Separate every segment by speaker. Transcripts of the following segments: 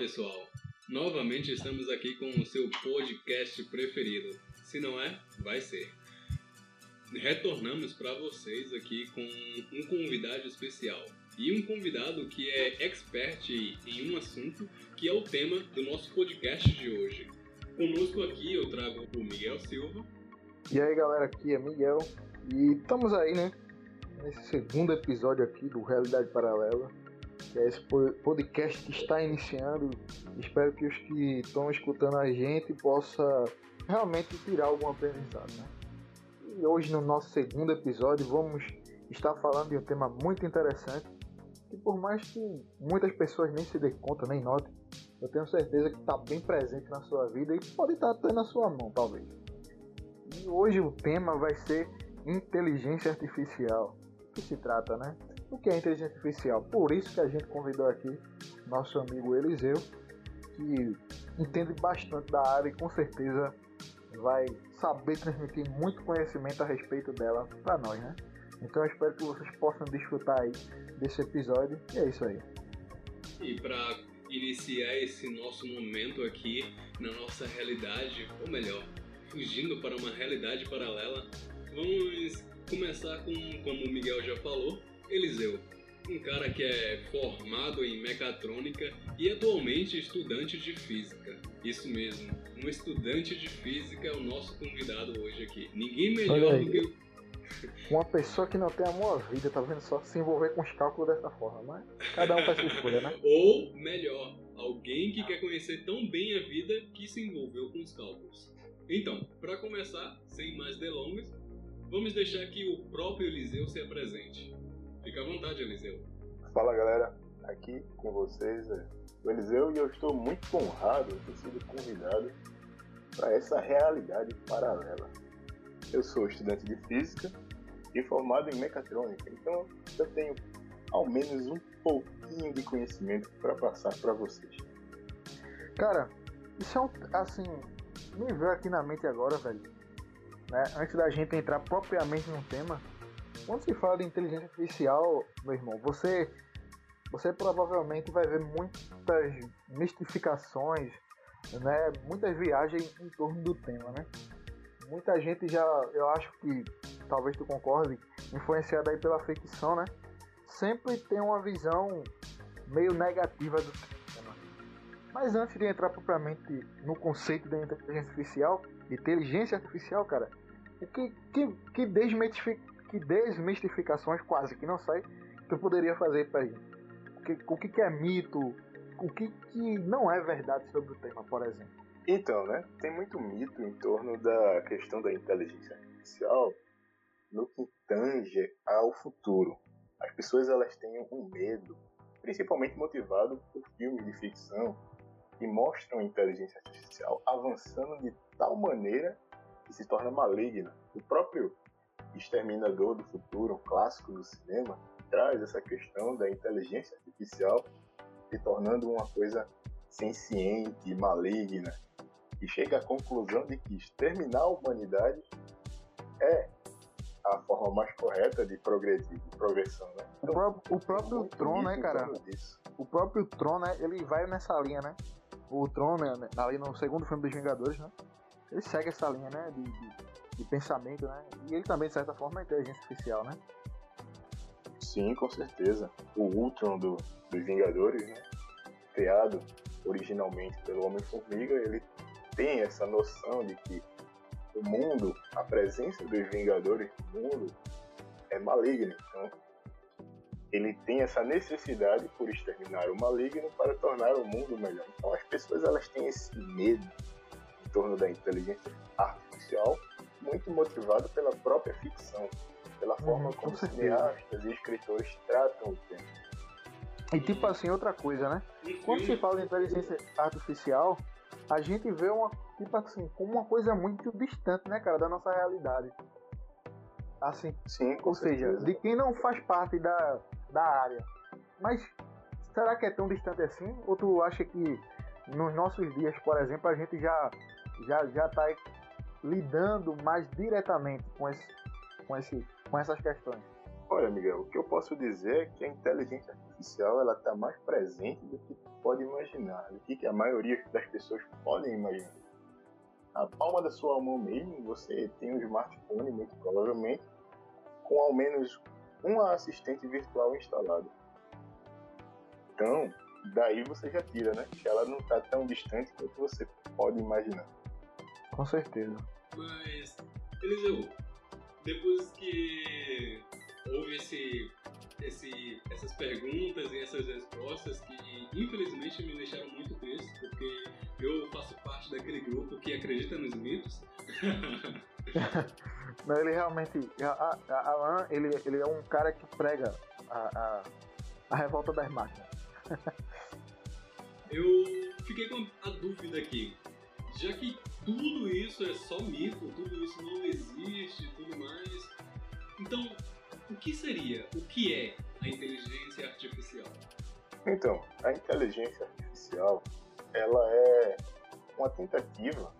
Speaker 1: Pessoal. Novamente estamos aqui com o seu podcast preferido. Se não é, vai ser. Retornamos para vocês aqui com um convidado especial. E um convidado que é expert em um assunto que é o tema do nosso podcast de hoje. Conosco aqui eu trago o Miguel Silva.
Speaker 2: E aí galera, aqui é Miguel e estamos aí, né? Nesse segundo episódio aqui do Realidade Paralela esse podcast está iniciando. Espero que os que estão escutando a gente possa realmente tirar algum aprendizado. Né? E hoje no nosso segundo episódio vamos estar falando de um tema muito interessante que por mais que muitas pessoas nem se dêem conta, nem notem, eu tenho certeza que está bem presente na sua vida e pode estar até na sua mão, talvez. E hoje o tema vai ser inteligência artificial. O que se trata, né? O que é inteligência artificial. Por isso que a gente convidou aqui nosso amigo Eliseu, que entende bastante da área e com certeza vai saber transmitir muito conhecimento a respeito dela para nós, né? Então eu espero que vocês possam desfrutar aí desse episódio e é isso aí.
Speaker 1: E para iniciar esse nosso momento aqui na nossa realidade, ou melhor, fugindo para uma realidade paralela, vamos começar com, como o Miguel já falou, Eliseu, um cara que é formado em mecatrônica e atualmente estudante de física. Isso mesmo, um estudante de física é o nosso convidado hoje aqui. Ninguém melhor do que
Speaker 2: uma pessoa que não tem amor à vida, tá vendo só, se envolver com os cálculos dessa forma, mas cada um faz sua escolha, né?
Speaker 1: Ou, melhor, alguém que quer conhecer tão bem a vida que se envolveu com os cálculos. Então, para começar, sem mais delongas, vamos deixar que o próprio Eliseu se apresente. Fica à vontade, Eliseu.
Speaker 3: Fala galera, aqui com vocês é o Eliseu e eu estou muito honrado de ter sido convidado para essa realidade paralela. Eu sou estudante de física e formado em mecatrônica, então eu tenho ao menos um pouquinho de conhecimento para passar para vocês.
Speaker 2: Cara, isso é um, assim, me veio aqui na mente agora, velho. Né? Antes da gente entrar propriamente no tema, quando se fala de inteligência artificial, meu irmão, você, você provavelmente vai ver muitas mistificações, né? Muitas viagens em torno do tema, né? Muita gente já, eu acho que talvez tu concorde, influenciada aí pela ficção, né? Sempre tem uma visão meio negativa do tema. Mas antes de entrar propriamente no conceito da inteligência artificial, inteligência artificial, cara, o que, que, que desmitifica que desmistificações quase que não que eu poderia fazer para gente. O que, o que é mito, o que, que não é verdade sobre o tema, por exemplo.
Speaker 3: Então, né, tem muito mito em torno da questão da inteligência artificial no que tange ao futuro. As pessoas elas têm um medo, principalmente motivado por filmes de ficção que mostram a inteligência artificial avançando de tal maneira que se torna maligna. O próprio Exterminador do Futuro, um clássico do cinema, traz essa questão da inteligência artificial se tornando uma coisa senciente, maligna, e chega à conclusão de que exterminar a humanidade é a forma mais correta de progredir, de progressão, né?
Speaker 2: Então, o próprio, o próprio Tron, né, cara? O próprio Tron, né, ele vai nessa linha, né? O Tron, né, ali no segundo filme dos Vingadores, né? Ele segue essa linha, né, de, de de pensamento, né? E ele também, de certa forma, é inteligência artificial, né?
Speaker 3: Sim, com certeza. O Ultron do, dos Vingadores, né? criado originalmente pelo Homem-Formiga, ele tem essa noção de que o mundo, a presença dos Vingadores no mundo é maligna. Então, ele tem essa necessidade por exterminar o maligno para tornar o mundo melhor. Então, as pessoas elas têm esse medo em torno da inteligência artificial muito motivado pela própria ficção, pela uhum, forma como cineastas e escritores tratam o tema.
Speaker 2: E tipo assim, outra coisa, né? Quando se fala de inteligência artificial, a gente vê uma, tipo assim, como uma coisa muito distante, né, cara, da nossa realidade. Assim,
Speaker 3: Sim, ou
Speaker 2: certeza. seja, de quem não faz parte da, da área. Mas será que é tão distante assim? Ou tu acha que nos nossos dias, por exemplo, a gente já já já tá lidando mais diretamente com, esse, com, esse, com essas questões?
Speaker 3: Olha, Miguel, o que eu posso dizer é que a inteligência artificial ela está mais presente do que pode imaginar, o que, a maioria das pessoas podem imaginar. Na palma da sua mão mesmo, você tem um smartphone, muito provavelmente, com ao menos um assistente virtual instalado. Então, daí você já tira, né? Que ela não está tão distante quanto você pode imaginar.
Speaker 2: Com certeza.
Speaker 1: Mas, Eliseu, depois que houve esse, esse, essas perguntas e essas respostas que infelizmente me deixaram muito triste, porque eu faço parte daquele grupo que acredita nos mitos.
Speaker 2: Não, ele realmente. A, a, Alan, ele, ele é um cara que prega a, a, a revolta das máquinas.
Speaker 1: eu fiquei com a dúvida aqui. Já que tudo isso é só mito, tudo isso não existe tudo mais. Então, o que seria, o que é a inteligência artificial?
Speaker 3: Então, a inteligência artificial, ela é uma tentativa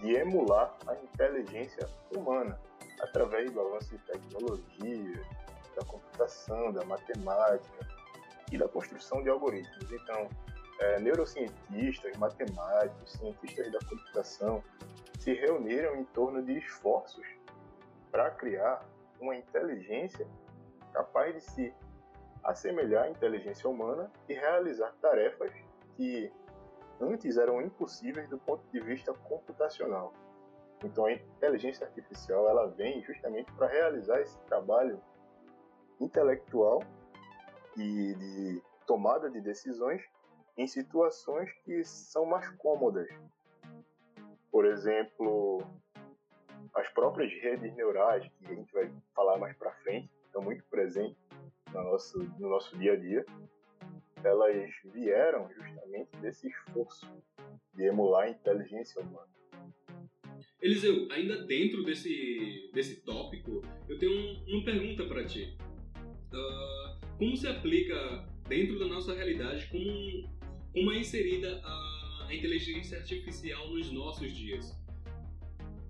Speaker 3: de emular a inteligência humana através do avanço de tecnologia, da computação, da matemática e da construção de algoritmos. Então, é, neurocientistas, matemáticos, cientistas da computação se reuniram em torno de esforços para criar uma inteligência capaz de se assemelhar à inteligência humana e realizar tarefas que antes eram impossíveis do ponto de vista computacional. Então a inteligência artificial ela vem justamente para realizar esse trabalho intelectual e de tomada de decisões em situações que são mais cômodas. Por exemplo, as próprias redes neurais, que a gente vai falar mais para frente, estão muito presentes no nosso, no nosso dia a dia, elas vieram justamente desse esforço de emular a inteligência humana.
Speaker 1: Eliseu, ainda dentro desse, desse tópico, eu tenho um, uma pergunta para ti. Uh, como se aplica dentro da nossa realidade, como, como é inserida a, a inteligência artificial nos nossos dias?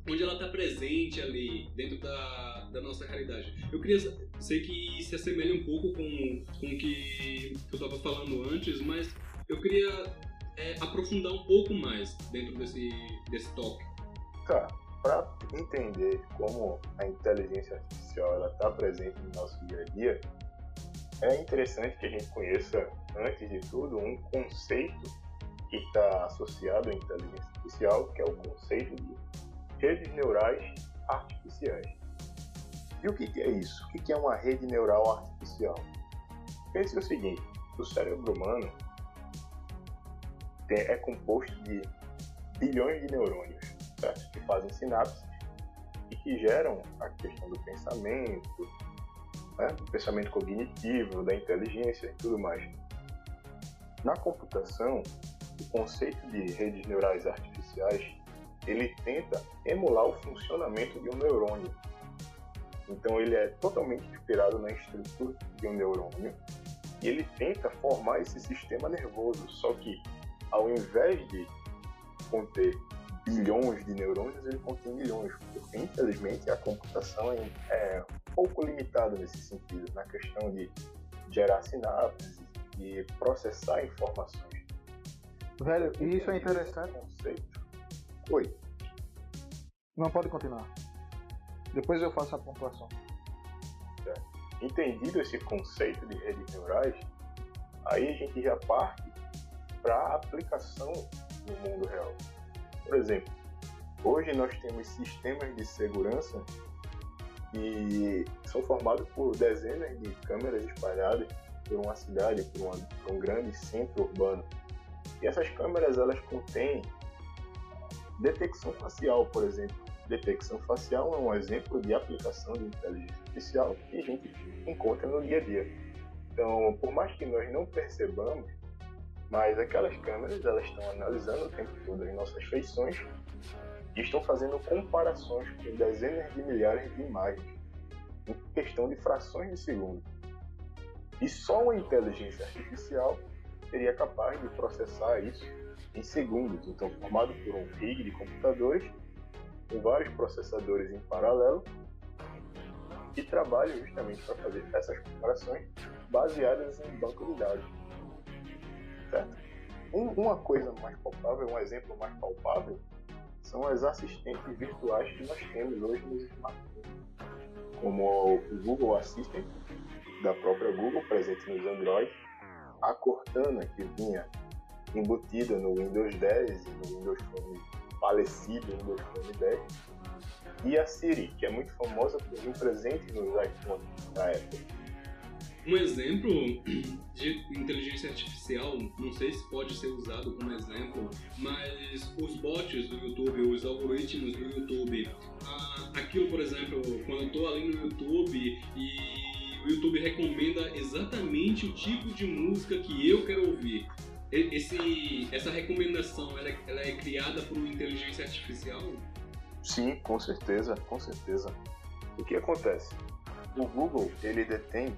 Speaker 1: Onde ela está presente ali, dentro da, da nossa realidade. Eu queria sei que se assemelha um pouco com, com o que eu estava falando antes, mas eu queria é, aprofundar um pouco mais dentro desse, desse tópico.
Speaker 3: Tá, para entender como a inteligência artificial está presente no nosso dia a dia, é interessante que a gente conheça, antes de tudo, um conceito que está associado à inteligência artificial, que é o conceito de redes neurais artificiais. E o que, é isso? O que, que é uma rede neural artificial? Pense o seguinte: o cérebro humano é composto de bilhões de neurônios certo? que fazem sinapses e que geram a questão do pensamento, né? do pensamento cognitivo, da inteligência e tudo mais. Na computação, o conceito de redes neurais artificiais ele tenta emular o funcionamento de um neurônio. Então ele é totalmente inspirado na estrutura de um neurônio e ele tenta formar esse sistema nervoso, só que ao invés de conter bilhões de neurônios, ele contém milhões, porque infelizmente a computação é, é pouco limitada nesse sentido, na questão de gerar sinapses e processar informações.
Speaker 2: Velho, e isso é interessante.
Speaker 3: Conceito. Oi.
Speaker 2: Não pode continuar. Depois eu faço a pontuação.
Speaker 3: Entendido esse conceito de redes neurais, aí a gente já parte para a aplicação no mundo real. Por exemplo, hoje nós temos sistemas de segurança que são formados por dezenas de câmeras espalhadas por uma cidade, por, uma, por um grande centro urbano. E essas câmeras elas contêm detecção facial, por exemplo. Detecção facial é um exemplo de aplicação de inteligência artificial que a gente encontra no dia a dia. Então, por mais que nós não percebamos, mas aquelas câmeras, elas estão analisando o tempo todo as nossas feições e estão fazendo comparações com dezenas de milhares de imagens em questão de frações de segundo. E só uma inteligência artificial seria capaz de processar isso em segundos, então formado por um rig de computadores com vários processadores em paralelo que trabalham justamente para fazer essas comparações baseadas em banco de dados certo? um, uma coisa mais palpável, um exemplo mais palpável, são as assistentes virtuais que nós temos hoje nos smartphones, como o Google Assistant, da própria Google, presente nos Android, a Cortana, que vinha embutida no Windows 10 e no Windows Phone falecido Windows Phone 10, e a Siri, que é muito famosa por vir presente nos iPhones da Apple.
Speaker 1: Um exemplo de inteligência artificial, não sei se pode ser usado como exemplo, mas os bots do YouTube, os algoritmos do YouTube, aquilo, por exemplo, quando eu estou ali no YouTube e o YouTube recomenda exatamente o tipo de música que eu quero ouvir. Esse, essa recomendação ela é, ela é criada por inteligência artificial?
Speaker 3: Sim, com certeza, com certeza. O que acontece? O Google ele detém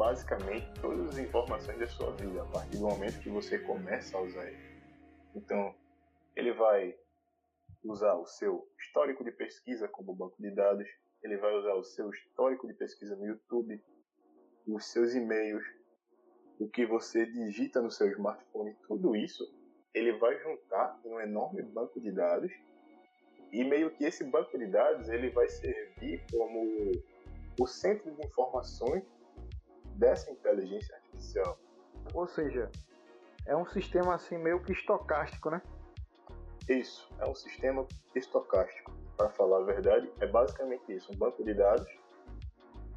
Speaker 3: basicamente todas as informações da sua vida a partir do momento que você começa a usar ele. Então, ele vai usar o seu histórico de pesquisa como banco de dados, ele vai usar o seu histórico de pesquisa no YouTube, os seus e-mails, o que você digita no seu smartphone, tudo isso ele vai juntar em um enorme banco de dados e meio que esse banco de dados ele vai servir como o centro de informações dessa inteligência artificial.
Speaker 2: Ou seja, é um sistema assim meio que estocástico, né?
Speaker 3: Isso, é um sistema estocástico. Para falar a verdade, é basicamente isso, um banco de dados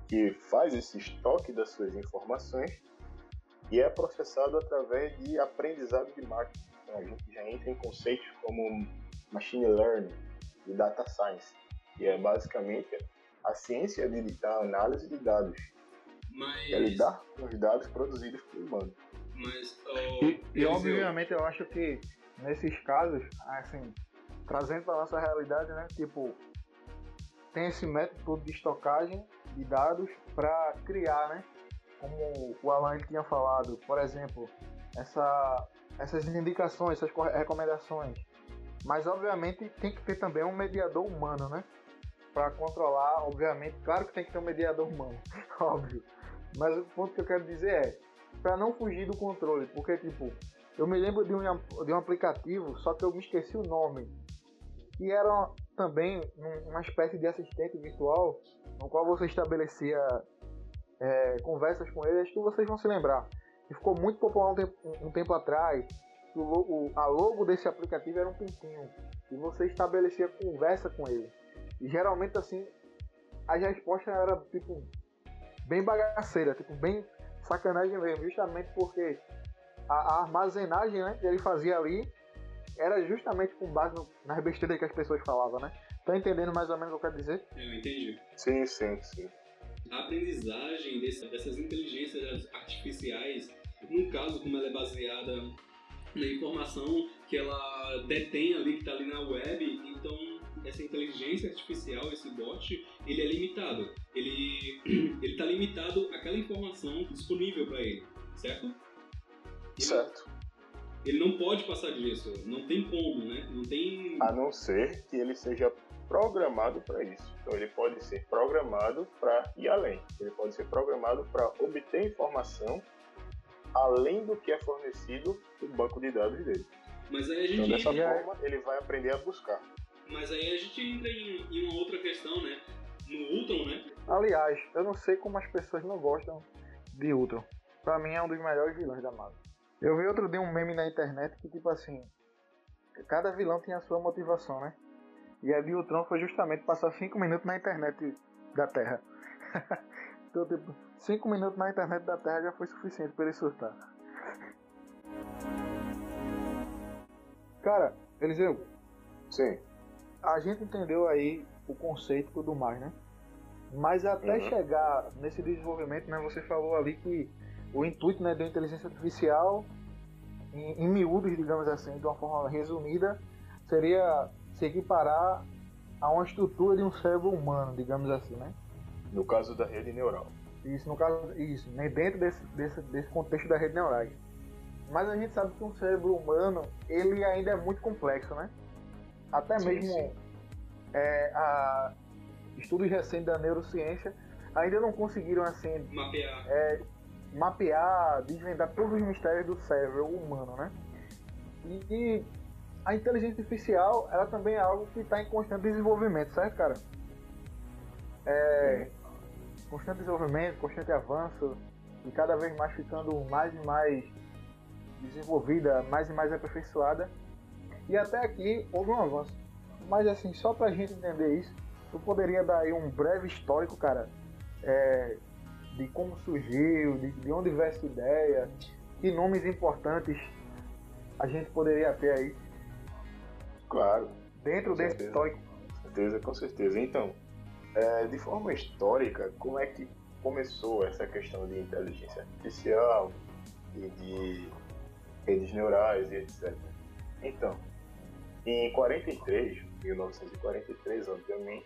Speaker 3: que faz esse estoque das suas informações e é processado através de aprendizado de máquina. Então a gente já entra em conceitos como machine learning e data science, que é basicamente a ciência de, análise de dados
Speaker 1: mas...
Speaker 3: É lidar com os dados produzidos por humano.
Speaker 1: Mas, oh,
Speaker 2: e, e obviamente eu acho que nesses casos, assim, trazendo para nossa realidade, né? Tipo, tem esse método de estocagem de dados para criar, né? Como o Alan tinha falado, por exemplo, essa, essas indicações, essas recomendações. Mas obviamente tem que ter também um mediador humano, né? Para controlar, obviamente, claro que tem que ter um mediador humano, óbvio. Mas o ponto que eu quero dizer é, para não fugir do controle, porque tipo, eu me lembro de um, de um aplicativo, só que eu me esqueci o nome, que era também uma espécie de assistente virtual, no qual você estabelecia é, conversas com ele, acho que vocês vão se lembrar. Que ficou muito popular um tempo, um tempo atrás. O, o, a logo desse aplicativo era um pintinho. E você estabelecia conversa com ele. E geralmente assim, as respostas eram tipo bem bagaceira, tipo, bem sacanagem mesmo, justamente porque a, a armazenagem né, que ele fazia ali era justamente com base no, nas besteiras que as pessoas falavam, né? Tá entendendo mais ou menos o que eu quero dizer?
Speaker 1: Eu entendi.
Speaker 3: Sim, sim, sim.
Speaker 1: A aprendizagem desse, dessas inteligências artificiais, no caso, como ela é baseada na informação que ela detém ali, que está ali na web, então essa inteligência artificial, esse bot, ele é limitado. Ele ele está limitado àquela informação disponível para ele, certo?
Speaker 3: Ele, certo.
Speaker 1: Ele não pode passar disso, não tem como, né? Não tem.
Speaker 3: A não ser que ele seja programado para isso. Então ele pode ser programado para ir além. Ele pode ser programado para obter informação além do que é fornecido no banco de dados dele.
Speaker 1: Mas aí a gente
Speaker 3: então, dessa forma, ele vai aprender a buscar.
Speaker 1: Mas aí a gente entra em, em uma outra questão, né? No Ultron, né?
Speaker 2: Aliás, eu não sei como as pessoas não gostam de Ultron. Pra mim é um dos melhores vilões da Marvel. Eu vi outro dia um meme na internet que, tipo assim, cada vilão tinha a sua motivação, né? E a de Ultron foi justamente passar 5 minutos na internet da Terra. então, tipo, 5 minutos na internet da Terra já foi suficiente para ele surtar. Cara, Eliseu.
Speaker 3: Sim
Speaker 2: a gente entendeu aí o conceito e tudo mais, né? Mas até uhum. chegar nesse desenvolvimento, né, você falou ali que o intuito né, da inteligência artificial, em, em miúdos, digamos assim, de uma forma resumida, seria se equiparar a uma estrutura de um cérebro humano, digamos assim, né?
Speaker 3: No caso da rede neural.
Speaker 2: Isso, no caso, isso, né? dentro desse, desse, desse contexto da rede neural. Mas a gente sabe que um cérebro humano, ele ainda é muito complexo, né? Até sim, mesmo sim. É, a, estudos recentes da neurociência ainda não conseguiram assim
Speaker 1: mapear,
Speaker 2: é, mapear desvendar todos os mistérios do cérebro humano, né? E, e a inteligência artificial, ela também é algo que está em constante desenvolvimento, certo, cara? É, constante desenvolvimento, constante avanço, e cada vez mais ficando mais e mais desenvolvida, mais e mais aperfeiçoada. E até aqui houve um avanço. Mas assim, só pra gente entender isso, tu poderia dar aí um breve histórico, cara, é, de como surgiu, de, de onde veio essa ideia, que nomes importantes a gente poderia ter aí
Speaker 3: Claro.
Speaker 2: dentro desse
Speaker 3: certeza.
Speaker 2: histórico.
Speaker 3: Com certeza, com certeza. Então, é, de forma histórica, como é que começou essa questão de inteligência artificial e de redes neurais e etc. Então, em 43, 1943, obviamente,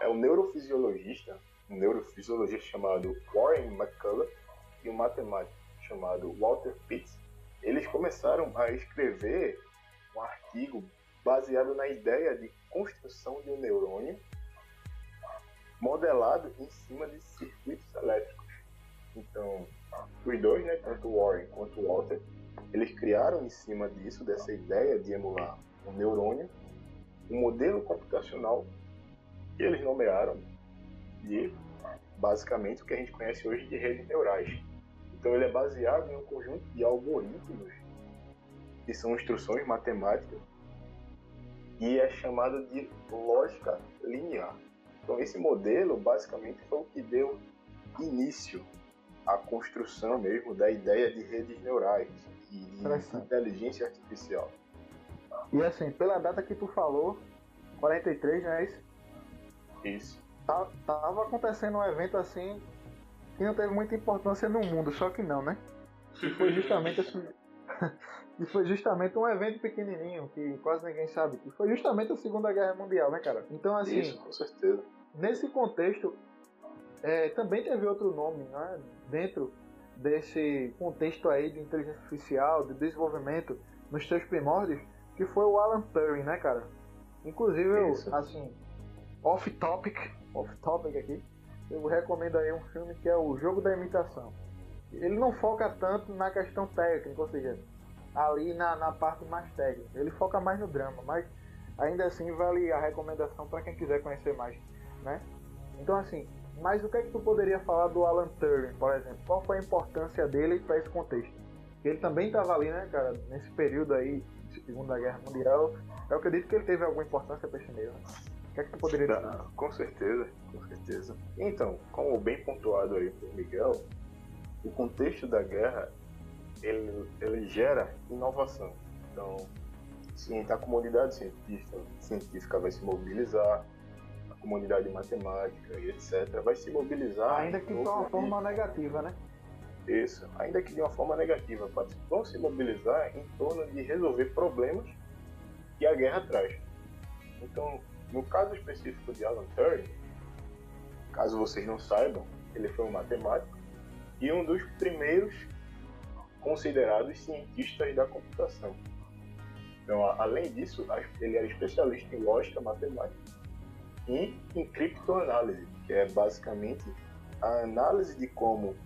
Speaker 3: é um neurofisiologista, um neurofisiologista chamado Warren McCullough e um matemático chamado Walter Pitts, eles começaram a escrever um artigo baseado na ideia de construção de um neurônio modelado em cima de circuitos elétricos. Então, os dois, né, tanto Warren quanto Walter, eles criaram em cima disso, dessa ideia de emular um neurônio, um modelo computacional que eles nomearam de basicamente o que a gente conhece hoje de redes neurais. Então ele é baseado em um conjunto de algoritmos que são instruções matemáticas e é chamado de lógica linear. Então esse modelo basicamente foi o que deu início à construção mesmo da ideia de redes neurais e de inteligência artificial.
Speaker 2: E assim, pela data que tu falou, 43, não é isso?
Speaker 3: Isso.
Speaker 2: Tá- Tava acontecendo um evento assim que não teve muita importância no mundo, só que não, né? E foi justamente assim. e foi justamente um evento pequenininho que quase ninguém sabe. Que foi justamente a Segunda Guerra Mundial, né, cara? Então, assim,
Speaker 3: Isso, com certeza.
Speaker 2: nesse contexto, é, também teve outro nome, né? Dentro desse contexto aí de inteligência artificial, de desenvolvimento nos seus primórdios, que foi o Alan Turing, né, cara? Inclusive, eu, assim, off topic, off topic aqui, eu recomendo aí um filme que é o Jogo da Imitação. Ele não foca tanto na questão técnica, ou seja, ali na, na parte mais técnica. Ele foca mais no drama, mas ainda assim vale a recomendação para quem quiser conhecer mais, né? Então assim, mas o que é que tu poderia falar do Alan Turing, por exemplo? Qual foi a importância dele para esse contexto? Ele também estava ali, né, cara, nesse período aí, Segunda Guerra Mundial. Eu acredito que ele teve alguma importância para esse meio. Né? O que é que tu poderia dizer?
Speaker 3: Ah, com certeza, com certeza. Então, como bem pontuado aí por Miguel, o contexto da guerra ele, ele gera inovação. Então, sim, a comunidade científica, científica vai se mobilizar, a comunidade matemática e etc. vai se mobilizar.
Speaker 2: Ainda que de uma forma negativa, né?
Speaker 3: Isso, ainda que de uma forma negativa, vão se mobilizar em torno de resolver problemas que a guerra traz. Então, no caso específico de Alan Turing, caso vocês não saibam, ele foi um matemático e um dos primeiros considerados cientistas da computação. Então, além disso, ele era especialista em lógica matemática e em criptoanálise, que é basicamente a análise de como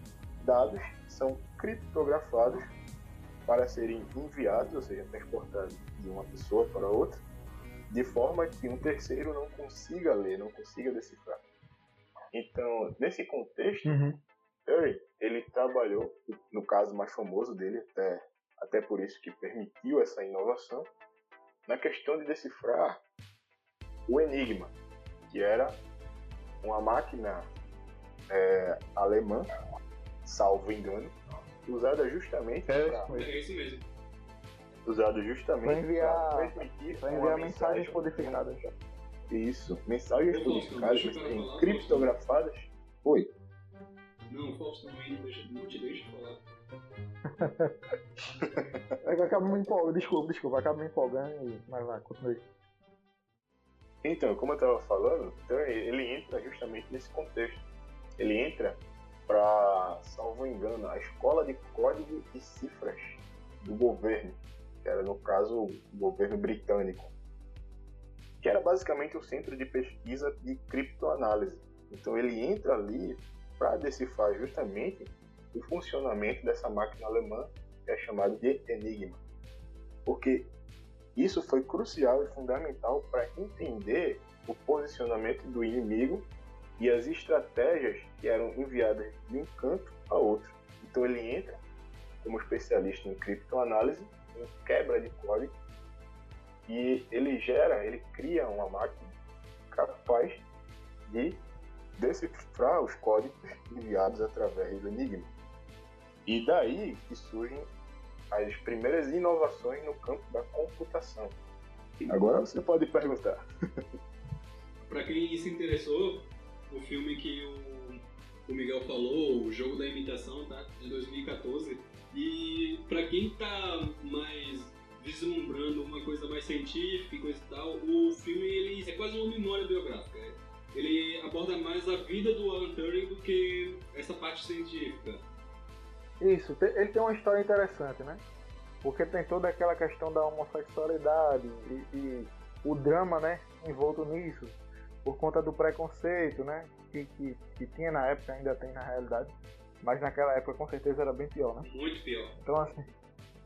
Speaker 3: dados são criptografados para serem enviados, ou seja, transportados de uma pessoa para outra, de forma que um terceiro não consiga ler, não consiga decifrar. Então, nesse contexto,
Speaker 2: Uhum.
Speaker 3: Turing, ele trabalhou, no caso mais famoso dele, até, até por isso que permitiu essa inovação, na questão de decifrar o Enigma, que era uma máquina é, alemã, salvo engano, usada justamente
Speaker 2: É
Speaker 3: para
Speaker 2: mesmo.
Speaker 1: É isso mesmo.
Speaker 3: usado justamente
Speaker 2: Pra enviar-
Speaker 3: pra transmitir
Speaker 2: Pra enviar mensagens codificadas.
Speaker 3: Isso, mensagens codificadas, criptografadas. Oi,
Speaker 1: Não, Fausto, não, ainda deixa, não te deixa falar.
Speaker 2: É que eu acabo me empolgando, desculpa, desculpa, acabo me empolgando e. Mas vai, continue.
Speaker 3: Então, como eu estava falando, então ele entra justamente nesse contexto. Ele entra para, salvo engano, a escola de código e cifras do governo, que era no caso o governo britânico, que era basicamente o centro de pesquisa de criptoanálise. Então ele entra ali para decifrar justamente o funcionamento dessa máquina alemã, que é chamada de Enigma. porque isso foi crucial e fundamental para entender o posicionamento do inimigo e as estratégias que eram enviadas de um canto a outro. Então ele entra como especialista em criptoanálise, em quebra de código, e ele gera, ele cria uma máquina capaz de decifrar os códigos enviados através do Enigma. E daí que surgem as primeiras inovações no campo da computação. Agora você pode perguntar.
Speaker 1: Para quem se interessou, o filme que o, o, Miguel falou, o Jogo da Imitação, tá? De 2014. E para quem tá mais vislumbrando uma coisa mais científica e coisa e tal, o filme ele é quase uma memória biográfica. Ele aborda mais a vida do Alan Turing do que essa parte científica.
Speaker 2: Isso, ele tem uma história interessante, né? Porque tem toda aquela questão da homossexualidade e, e o drama, né, envolto nisso, por conta do preconceito, né, que, que, que, tinha na época, ainda tem na realidade, mas naquela época com certeza era bem pior, né?
Speaker 1: Muito pior.
Speaker 2: Então assim,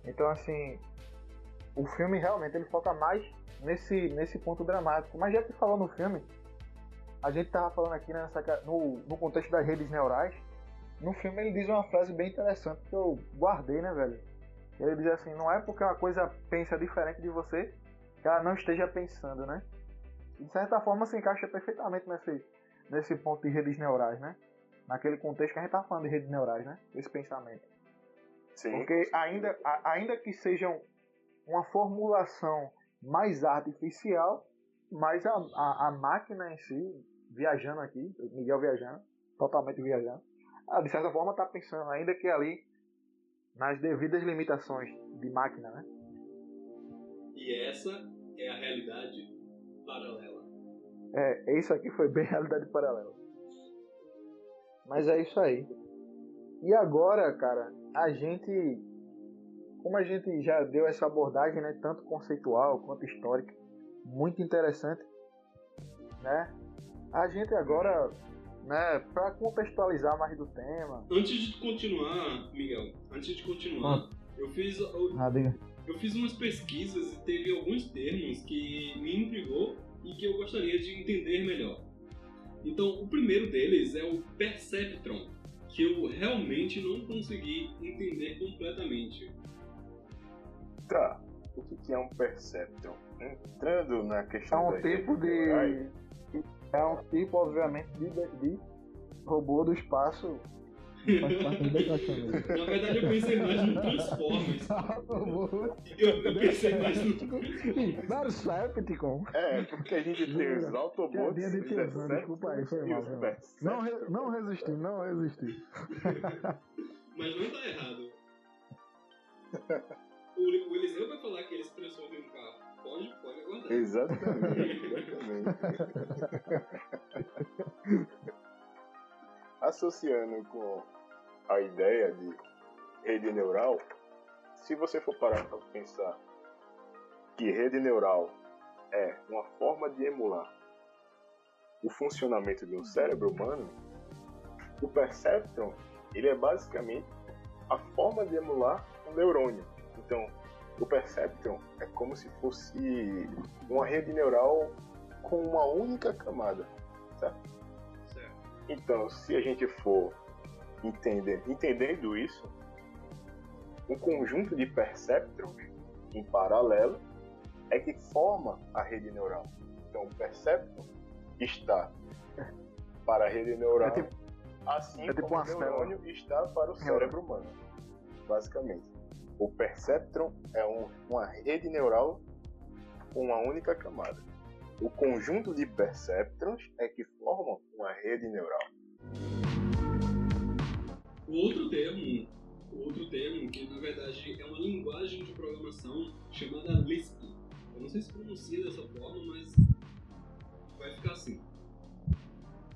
Speaker 2: então assim, o filme realmente ele foca mais nesse, nesse ponto dramático. Mas já que falou no filme, a gente tava falando aqui né, nessa, no, no contexto das redes neurais, no filme ele diz uma frase bem interessante que eu guardei, né, velho? Ele diz assim, não é porque uma coisa pensa diferente de você que ela não esteja pensando, né? E de certa forma se encaixa perfeitamente nesse, nesse ponto de redes neurais, né? Naquele contexto que a gente tá falando de redes neurais, né? Esse pensamento. Sim. Porque ainda, a, ainda que sejam uma formulação mais artificial, mas a, a, a máquina em si, viajando aqui, Miguel viajando, totalmente viajando, de certa forma está pensando, ainda que ali nas devidas limitações de máquina, né?
Speaker 1: E essa é a realidade paralela.
Speaker 2: É, isso aqui foi bem realidade paralela. Mas é isso aí. E agora, cara, a gente como a gente já deu essa abordagem, né, tanto conceitual quanto histórica, muito interessante, né? A gente agora, né, para contextualizar mais do tema.
Speaker 1: Antes de continuar, Miguel, antes de continuar, ah. eu fiz eu,
Speaker 2: ah,
Speaker 1: eu fiz umas pesquisas e teve alguns termos que me intrigou e que eu gostaria de entender melhor. Então, o primeiro deles é o perceptron, que eu realmente não consegui entender completamente.
Speaker 3: Tá. O que é um Perceptron? Entrando na questão.
Speaker 2: É um tipo de. É um tipo, obviamente, de, de robô do espaço
Speaker 1: Na verdade, eu pensei mais no Transformers. eu, eu pensei mais no.
Speaker 2: Percepticon.
Speaker 3: É, porque a gente tem os Autobots.
Speaker 2: É de tesão, desculpa aí, foi mal. Não, re, não resisti, não resisti.
Speaker 1: Mas não tá errado o, o Eliseu vai falar que ele se transforma em um carro. Pode, pode aguardar.
Speaker 3: Exatamente, exatamente. Associando com a ideia de rede neural, se você for parar para pensar que rede neural é uma forma de emular o funcionamento de um cérebro humano, o perceptron ele é basicamente a forma de emular um neurônio. Então, o Perceptron é como se fosse uma rede neural com uma única camada, certo?
Speaker 1: certo.
Speaker 3: Então, se a gente for entender, entendendo isso, um conjunto de perceptrons em paralelo é que forma a rede neural. Então, o perceptron está para a rede neural, é tipo, assim é tipo como o neurônio está para o cérebro humano, basicamente. O perceptron é um, uma rede neural com uma única camada. O conjunto de perceptrons é que formam uma rede neural.
Speaker 1: O outro termo, o outro termo que na verdade é uma linguagem de programação chamada Lisp. Eu não sei se pronuncia dessa forma, mas vai ficar assim.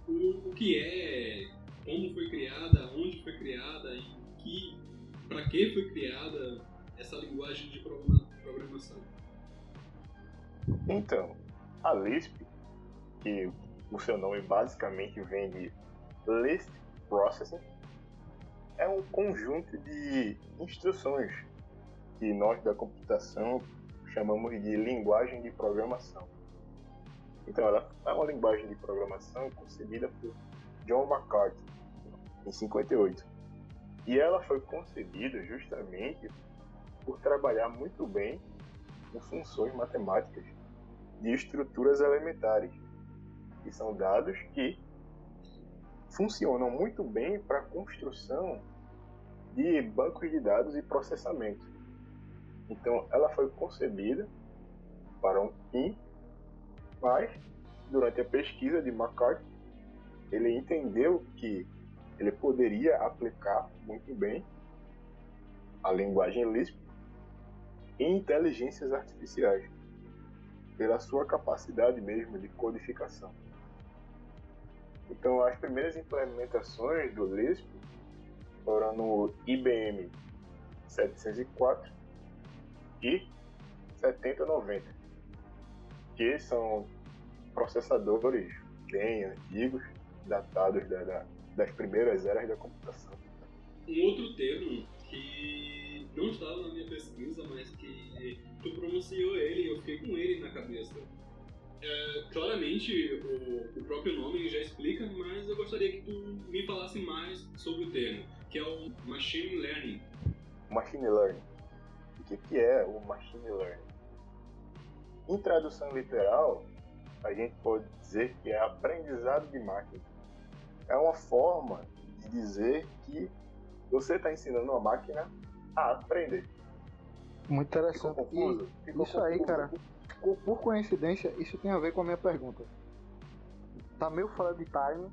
Speaker 1: O, o que é, como foi criada, onde foi criada, em que para que foi criada essa linguagem de programação?
Speaker 3: Então, a Lisp, que o seu nome basicamente vem de List Processing, é um conjunto de instruções que nós da computação chamamos de linguagem de programação. Então, ela é uma linguagem de programação concebida por John McCarthy em 58. E ela foi concebida justamente por trabalhar muito bem com funções matemáticas de estruturas elementares, que são dados que funcionam muito bem para a construção de bancos de dados e processamento. Então, ela foi concebida para um fim, mas durante a pesquisa de McCarthy, ele entendeu que ele poderia aplicar muito bem a linguagem Lisp em inteligências artificiais pela sua capacidade mesmo de codificação. Então, as primeiras implementações do Lisp foram no IBM 704 e 7090, que são processadores bem antigos, datados da, da, das primeiras eras da computação.
Speaker 1: Um outro termo que não estava na minha pesquisa, mas que tu pronunciou ele e eu fiquei com ele na cabeça. É, claramente, o, o, próprio nome já explica, mas eu gostaria que tu me falasse mais sobre o termo, que é o Machine Learning.
Speaker 3: Machine Learning. O que, que é o Machine Learning? Em tradução literal, a gente pode dizer que é aprendizado de máquina. É uma forma de dizer que você está ensinando uma máquina a aprender.
Speaker 2: Muito interessante. Ficou Ficou isso confuso. aí, cara, por coincidência, isso tem a ver com a minha pergunta. Tá meio fora de time,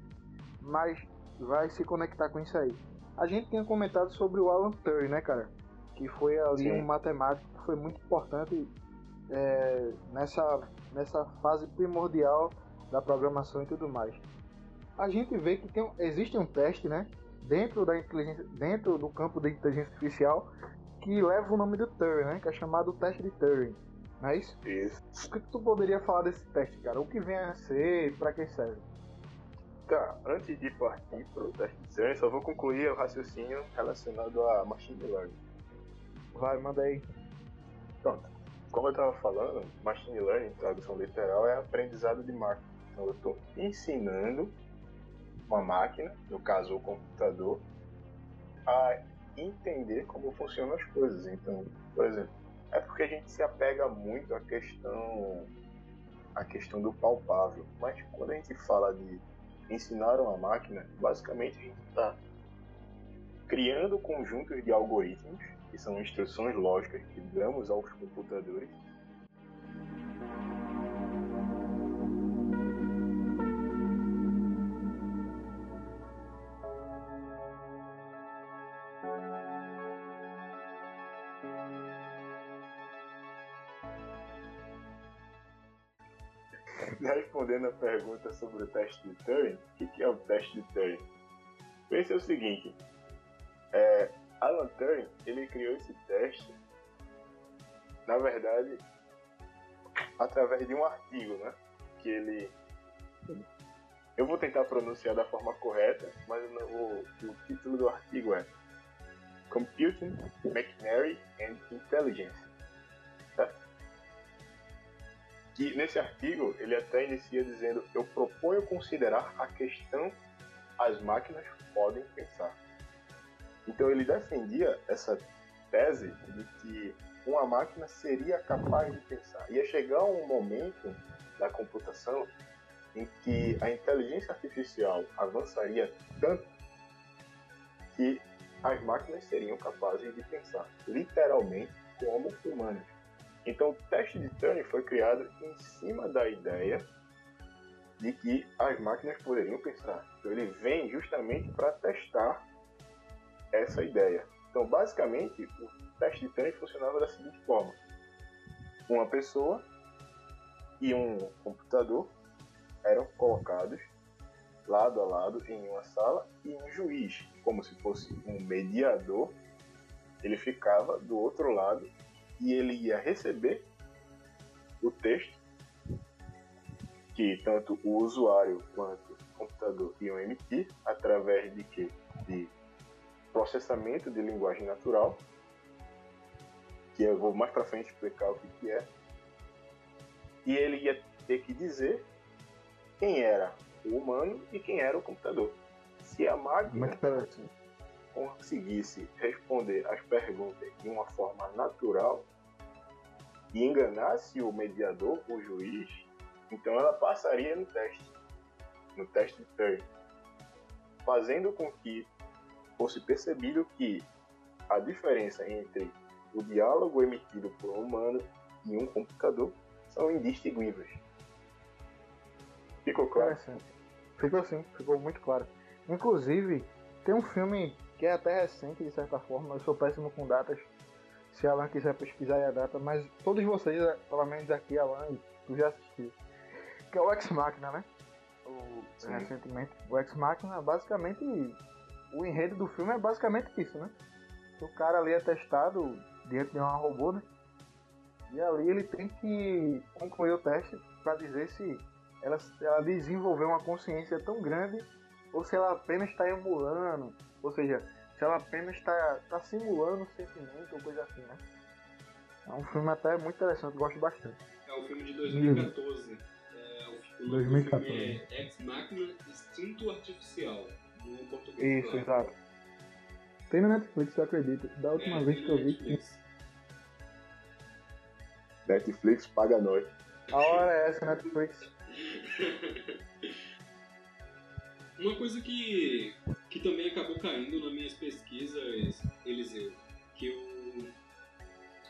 Speaker 2: mas vai se conectar com isso aí. A gente tinha comentado sobre o Alan Turing, né, cara? Que foi ali Sim. um matemático que foi muito importante é, nessa, nessa fase primordial da programação e tudo mais. A gente vê que tem, existe um teste, né? Dentro da inteligência, dentro do campo da inteligência artificial, que leva o nome do Turing, né? Que é chamado teste de Turing. Não é isso?
Speaker 3: Isso.
Speaker 2: O que, tu poderia falar desse teste, cara? O que vem a ser, para que serve?
Speaker 3: Tá, antes de partir para o teste de Turing, só vou concluir o raciocínio relacionado a Machine Learning.
Speaker 2: Vai, manda aí.
Speaker 3: Pronto. Como eu estava falando, Machine Learning, tradução literal, é aprendizado de máquina. Então eu estou ensinando uma máquina, no caso o computador, a entender como funcionam as coisas. Então, por exemplo, é porque a gente se apega muito à questão à questão do palpável. Mas quando a gente fala de ensinar uma máquina, basicamente a gente está criando conjuntos de algoritmos, que são instruções lógicas que damos aos computadores, respondendo a pergunta sobre o teste de Turing, o que é o teste de Turing? Pense o seguinte, é, Alan Turing, ele criou esse teste, na verdade, através de um artigo, né? Que ele... Eu vou tentar pronunciar da forma correta, mas o, o título do artigo é Computing, Machinery and Intelligence que nesse artigo ele até inicia dizendo: Eu proponho considerar a questão as máquinas podem pensar. Então ele defendia essa tese de que uma máquina seria capaz de pensar. Ia chegar um momento da computação em que a inteligência artificial avançaria tanto que as máquinas seriam capazes de pensar, literalmente como humanos. Então, o teste de Turing foi criado em cima da ideia de que as máquinas poderiam pensar. Então, ele vem justamente para testar essa ideia. Então, basicamente, o teste de Turing funcionava da seguinte forma: uma pessoa e um computador eram colocados lado a lado em uma sala e um juiz, como se fosse um mediador, ele ficava do outro lado e ele ia receber o texto que tanto o usuário quanto o computador iam emitir através de que de processamento de linguagem natural que eu vou mais pra frente explicar o que, que é. E ele ia ter que dizer quem era o humano e quem era o computador. Se a máquina conseguisse responder as perguntas de uma forma natural e enganasse o mediador, o juiz, então ela passaria no teste, no teste de Turing, fazendo com que fosse percebido que a diferença entre o diálogo emitido por um humano e um computador são indistinguíveis. Ficou claro?
Speaker 2: Ficou sim, ficou muito claro. Inclusive, tem um filme que é até recente, de certa forma, eu sou péssimo com datas, se Alan quiser pesquisar a data, mas todos vocês, pelo menos aqui, Alan, tu já assistiu. Que é o Ex Machina, né? O, recentemente. O Ex Machina, basicamente, o enredo do filme é basicamente isso, né? O cara ali é testado dentro de uma robô, né? E ali ele tem que concluir o teste para dizer se ela, ela desenvolveu uma consciência tão grande ou se ela apenas está emulando, ou seja, se ela apenas está tá simulando um sentimento ou coisa assim, né? É um filme até muito interessante, gosto bastante.
Speaker 1: É um filme de 2014. É, o 2014. filme é Ex Machina Instinto Artificial, no português.
Speaker 2: Isso, exato. Tem na Netflix, eu acredito. Da última é, vez que eu vi.
Speaker 3: Netflix. Netflix paga nós.
Speaker 2: A hora é essa, Netflix.
Speaker 1: Uma coisa que, que também acabou caindo nas minhas pesquisas, Eliseu, que eu,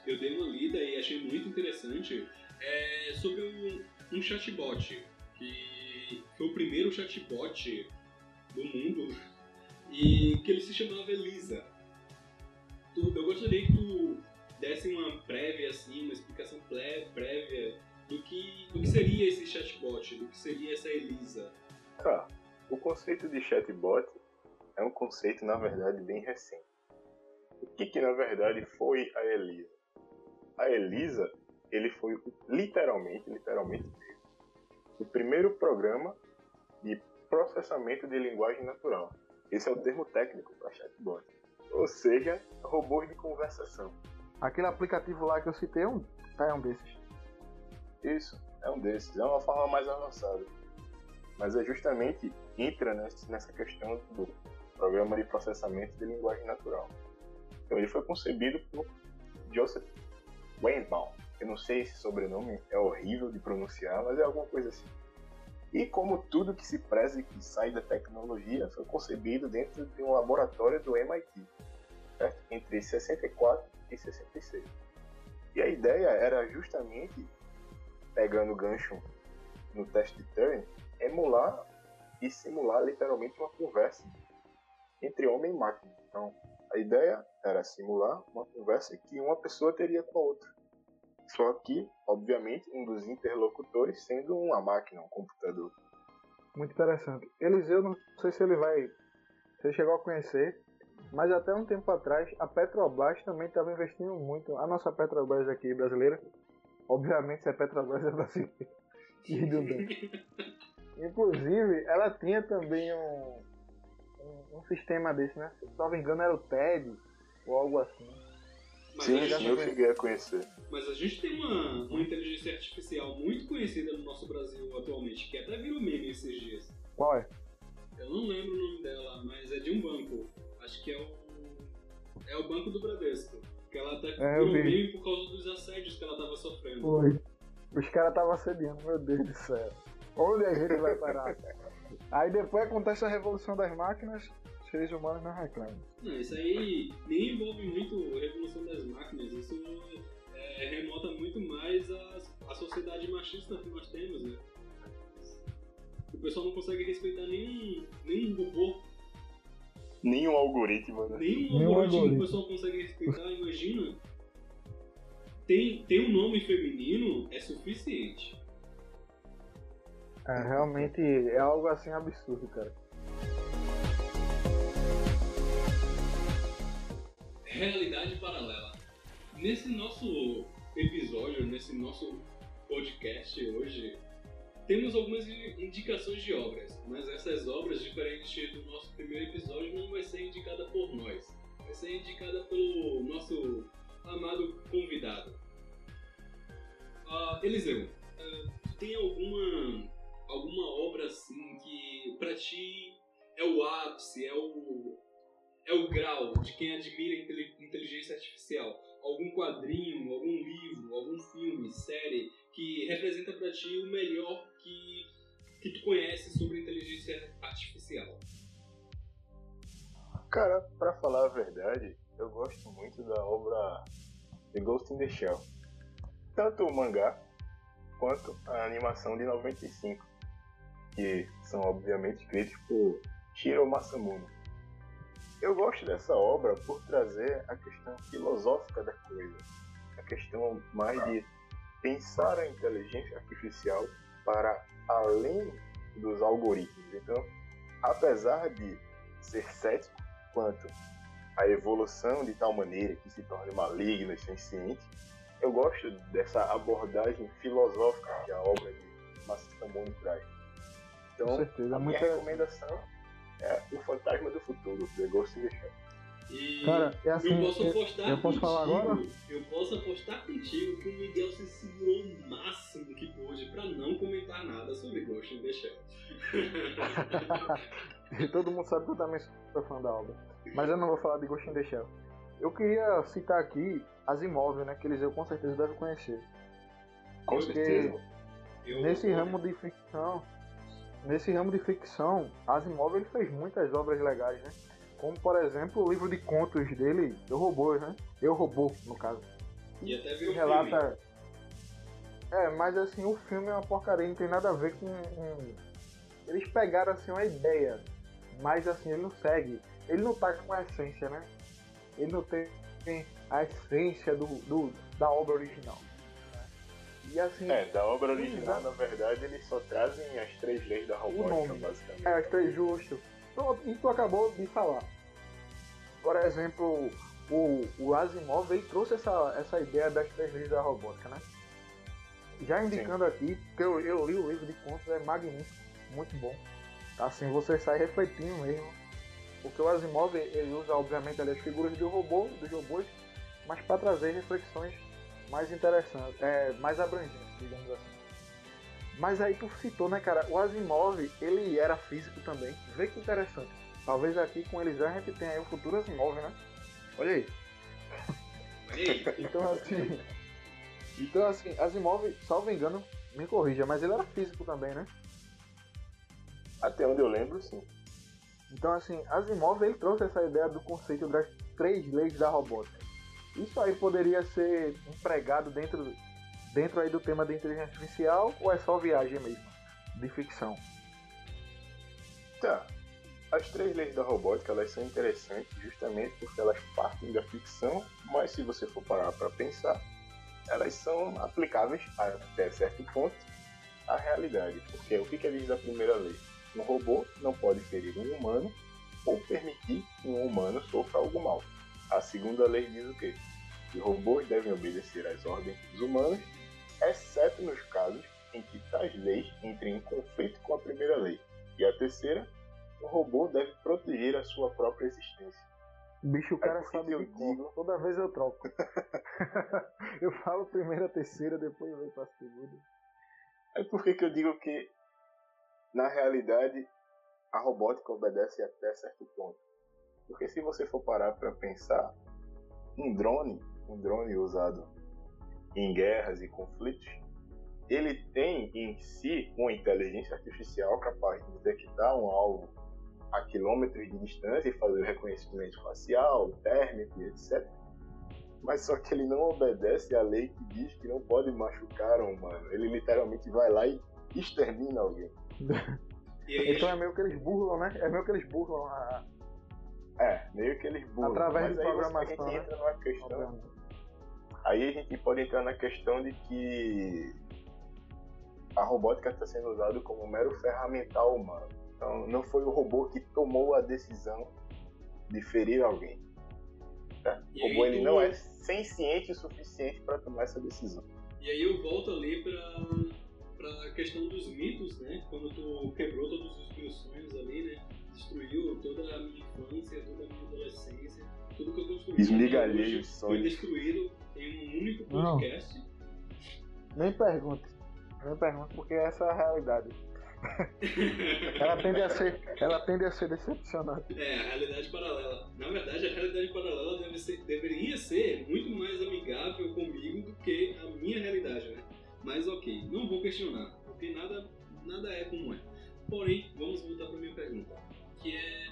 Speaker 1: eu dei uma lida e achei muito interessante, é sobre um, um chatbot, que foi o primeiro chatbot do mundo e que ele se chamava Elisa. eu gostaria que tu desse uma prévia, assim, uma explicação prévia do que, do que seria esse chatbot, do que seria essa Elisa.
Speaker 3: Tá. O conceito de chatbot é um conceito, na verdade, bem recente. O que, que na verdade foi a Elisa? A Elisa, ele foi literalmente, literalmente o primeiro programa de processamento de linguagem natural. Esse é o termo técnico para chatbot. Ou seja, robôs de conversação.
Speaker 2: Aquele aplicativo lá que eu citei é um, é um desses.
Speaker 3: Isso, é um desses. É uma forma mais avançada. Mas é justamente entra nessa questão do programa de processamento de linguagem natural. Então ele foi concebido por Joseph Weinbaum. Eu não sei esse sobrenome é horrível de pronunciar, mas é alguma coisa assim. E como tudo que se preza e que sai da tecnologia foi concebido dentro de um laboratório do MIT, certo? entre 64 e 66. E a ideia era justamente, pegando o gancho no teste de Turing, emular e simular literalmente uma conversa entre homem e máquina. Então, a ideia era simular uma conversa que uma pessoa teria com a outra. Só que, obviamente, um dos interlocutores sendo uma máquina, um computador.
Speaker 2: Muito interessante. Eliseu, não sei se ele vai. Você chegou a conhecer, mas até um tempo atrás a Petrobras também estava investindo muito. A nossa Petrobras aqui brasileira, obviamente, se a Petrobras é brasileira. Inclusive, ela tinha também um, um, um, sistema desse, né? Se não me engano, era o TED ou algo assim.
Speaker 3: Mas sim, sim, eu cheguei a conhecer.
Speaker 1: Mas a gente tem uma, uma inteligência artificial muito conhecida no nosso Brasil atualmente, que até virou meme esses dias.
Speaker 2: Qual é?
Speaker 1: Eu não lembro o nome dela, mas é de um banco. Acho que é o. É o Banco do Bradesco. Que ela até é, virou meme por causa dos assédios que ela tava sofrendo.
Speaker 2: Foi. Os caras estavam assediando, meu Deus do céu. Onde a gente vai parar? Aí depois acontece a revolução das máquinas, os seres humanos não reclamam.
Speaker 1: Não, isso aí nem envolve muito a revolução das máquinas, isso é, remota muito mais a, a sociedade machista que nós temos, né? O pessoal não consegue respeitar nem, nem um robô.
Speaker 3: Nenhum algoritmo, né?
Speaker 1: Nenhum, nenhum algoritmo, algoritmo o pessoal consegue respeitar, imagina. Tem, tem um nome feminino, é suficiente.
Speaker 2: É, realmente é algo assim absurdo, cara.
Speaker 1: Realidade paralela. Nesse nosso episódio, nesse nosso podcast hoje, temos algumas indicações de obras, mas essas obras, diferente do nosso primeiro episódio, não vai ser indicada por nós. Vai ser indicada pelo nosso amado convidado. Uh, Eliseu, uh, tem alguma alguma obra assim que para ti é o ápice, é o é o grau de quem admira inteligência artificial? Algum quadrinho, algum livro, algum filme, série que representa para ti o melhor que que tu conhece sobre inteligência artificial?
Speaker 3: Cara, para falar a verdade, eu gosto muito da obra The Ghost in the Shell. Tanto o mangá quanto a animação de 95 que são obviamente escritos por Shiro Masamune. Eu gosto dessa obra por trazer a questão filosófica da coisa, a questão mais de pensar a inteligência artificial para além dos algoritmos. Então, apesar de ser cético quanto à evolução de tal maneira que se torne maligno e senciente, eu gosto dessa abordagem filosófica que a obra de Masamune traz. Então,
Speaker 2: Com certeza,
Speaker 3: a minha
Speaker 2: muita...
Speaker 3: recomendação é O Fantasma do Futuro, The Ghost in the Shell.
Speaker 1: E
Speaker 2: Cara, é assim,
Speaker 1: eu posso apostar
Speaker 2: eu posso
Speaker 1: contigo,
Speaker 2: falar agora?
Speaker 1: Eu posso apostar contigo que o Miguel se segurou o máximo que pôde pra não comentar nada sobre Ghost in the Shell.
Speaker 2: e todo mundo sabe que eu também sou fã da obra. Mas eu não vou falar de Ghost in the Shell. Eu queria citar aqui Asimov, né? Que eles eu com certeza devem conhecer.
Speaker 3: Com
Speaker 2: Porque
Speaker 3: certeza.
Speaker 1: Eu-
Speaker 2: nesse ramo de ficção, nesse ramo de ficção, Asimov ele fez muitas obras legais, né? Como por exemplo o livro de contos dele, Eu Robô, né? Eu Robô, no caso.
Speaker 1: E até viu o filme.
Speaker 2: relata. É, mas assim, o filme é uma porcaria, não tem nada a ver com. Eles pegaram assim uma ideia, mas assim, ele não segue. Ele não tá com a essência, né? Ele não tem, tem a essência do, do- da obra original. Né? E assim,
Speaker 3: É, da obra original,
Speaker 2: Exato.
Speaker 3: na verdade, eles só trazem as três leis da robótica, basicamente.
Speaker 2: é, que é justo. Pronto, e tu acabou de falar. Por exemplo, o, o Asimov ele trouxe essa, essa ideia das três leis da robótica, né? Já indicando aqui, que eu, eu li o livro de contos, é magnífico, muito bom. Assim, você sai refletindo mesmo. Porque o Asimov, ele usa, obviamente, ali as figuras do robô, dos robôs, mas para trazer reflexões mais interessantes, é, mais abrangentes, digamos assim. Mas aí tu citou, né, cara? O Asimov, ele era físico também. Vê que interessante. Talvez aqui com eles a gente tenha aí o futuro Asimov, né? Olha aí.
Speaker 1: Olha aí.
Speaker 2: Então assim. então assim, Asimov, salvo engano, me corrija, mas ele era físico também, né?
Speaker 3: Até onde eu lembro, sim.
Speaker 2: Então assim, Asimov ele trouxe essa ideia do conceito das três leis da robótica. Isso aí poderia ser empregado dentro, dentro aí do tema da inteligência artificial ou é só viagem mesmo? De ficção.
Speaker 3: Tá. As três leis da robótica elas são interessantes justamente porque elas partem da ficção, mas se você for parar para pensar, elas são aplicáveis até certo ponto à realidade. Porque o que, que diz a primeira lei? Um robô não pode ferir um humano ou permitir que um humano sofra algo mal. A segunda lei diz o quê? Que robôs devem obedecer às ordens dos humanos, exceto nos casos em que tais leis entrem em conflito com a primeira lei. E a terceira, o robô deve proteger a sua própria existência.
Speaker 2: Bicho, o cara
Speaker 3: por que
Speaker 2: sabe
Speaker 3: eu digo?
Speaker 2: Toda vez eu troco. eu falo primeiro a terceira, depois eu venho pra segunda.
Speaker 3: É por que que eu digo que, na realidade, a robótica obedece até certo ponto. Porque se você for parar para pensar, um drone, um drone usado em guerras e conflitos, ele tem em si uma inteligência artificial capaz de detectar um alvo a quilômetros de distância e fazer o reconhecimento facial, térmico e etc. Mas só que ele não obedece à lei que diz que não pode machucar um humano. Ele literalmente vai lá e extermina alguém.
Speaker 2: Então é meio que eles burlam, né? É meio que eles burlam a.
Speaker 3: É, meio que eles burlam.
Speaker 2: Através
Speaker 3: Mas
Speaker 2: de
Speaker 3: aí você-
Speaker 2: programação,
Speaker 3: a gente
Speaker 2: né?
Speaker 3: entra numa questão.
Speaker 2: obviamente.
Speaker 3: Aí a gente pode entrar na questão de que a robótica está sendo usada como um mero ferramental humano. Então não foi o robô que tomou a decisão de ferir alguém. tá? O robô ele
Speaker 1: tu-
Speaker 3: não é senciente o suficiente para tomar essa decisão.
Speaker 1: E aí eu volto ali pra, pra questão dos mitos, né? Quando tu quebrou todos os meus sonhos ali, né? Destruiu toda a minha infância, toda a minha adolescência, tudo que eu construí.
Speaker 3: Os
Speaker 1: Foi
Speaker 3: sonhos.
Speaker 1: destruído em um único
Speaker 2: Não.
Speaker 1: podcast.
Speaker 2: Nem pergunte. Nem pergunte, porque essa é a realidade. ela, tende a ser, ela tende a ser decepcionante.
Speaker 1: É, a realidade paralela. Na verdade, a realidade paralela deve ser, deveria ser muito mais amigável comigo do que a minha realidade, né? Mas ok, não vou questionar, porque nada, nada é como é. Porém, vamos voltar para minha pergunta, que é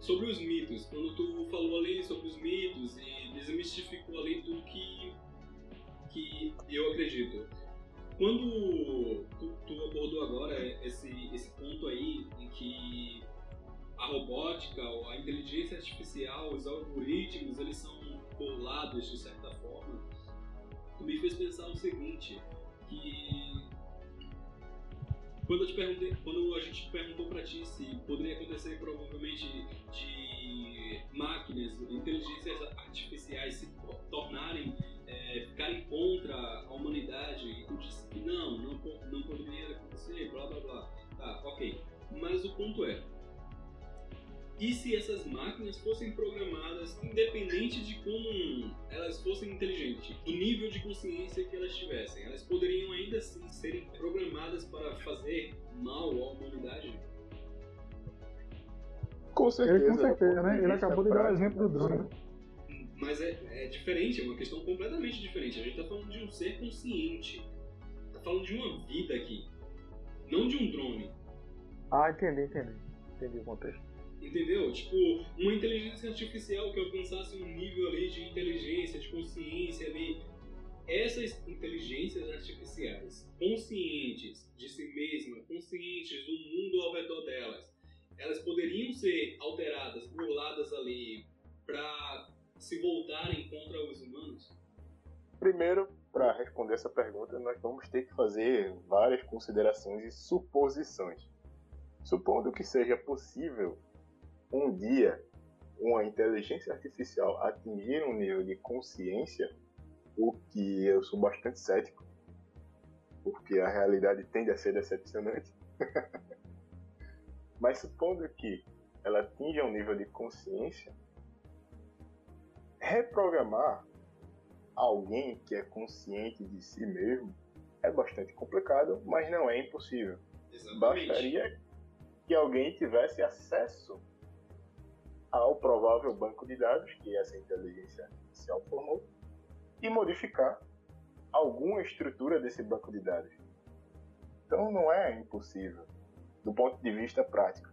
Speaker 1: sobre os mitos. Quando tu falou ali sobre os mitos e desmistificou ali tudo que, que eu acredito. Quando tu, tu abordou agora esse, esse ponto aí em que a robótica, a inteligência artificial, os algoritmos, eles são burlados de certa forma, tu me fez pensar o seguinte, que quando, eu te perguntei, quando a gente perguntou para ti se poderia acontecer provavelmente de máquinas, inteligências artificiais se tornarem, é, ficarem contra a humanidade, e tu disse que não, não, não poderia acontecer, blá blá blá. Tá, ok. Mas o ponto é, e se essas máquinas fossem programadas independente de como elas fossem inteligentes, do nível de consciência que elas tivessem, elas poderiam ainda assim serem programadas para fazer mal à humanidade?
Speaker 3: Com certeza.
Speaker 2: Ele, com certeza, né? Ele acabou de dar o exemplo do drone. Né?
Speaker 1: Mas é, é diferente, é uma questão completamente diferente. A gente está falando de um ser consciente. Está falando de uma vida aqui. Não de um drone.
Speaker 2: Ah, entendi, entendi. Entendi o contexto.
Speaker 1: Entendeu? Tipo, uma inteligência artificial que alcançasse um nível ali de inteligência, de consciência ali. Essas inteligências artificiais, conscientes de si mesmas, conscientes do mundo ao redor delas, elas poderiam ser alteradas, burladas ali, para se voltarem contra os humanos?
Speaker 3: Primeiro, para responder essa pergunta, nós vamos ter que fazer várias considerações e suposições. Supondo que seja possível um dia uma inteligência artificial atingir um nível de consciência, o que eu sou bastante cético, porque a realidade tende a ser decepcionante. Mas supondo que ela atinja um nível de consciência, reprogramar alguém que é consciente de si mesmo é bastante complicado, mas não é impossível.
Speaker 1: Exatamente.
Speaker 3: Bastaria que alguém tivesse acesso ao provável banco de dados que essa inteligência artificial formou e modificar alguma estrutura desse banco de dados. Então não é impossível do ponto de vista prático.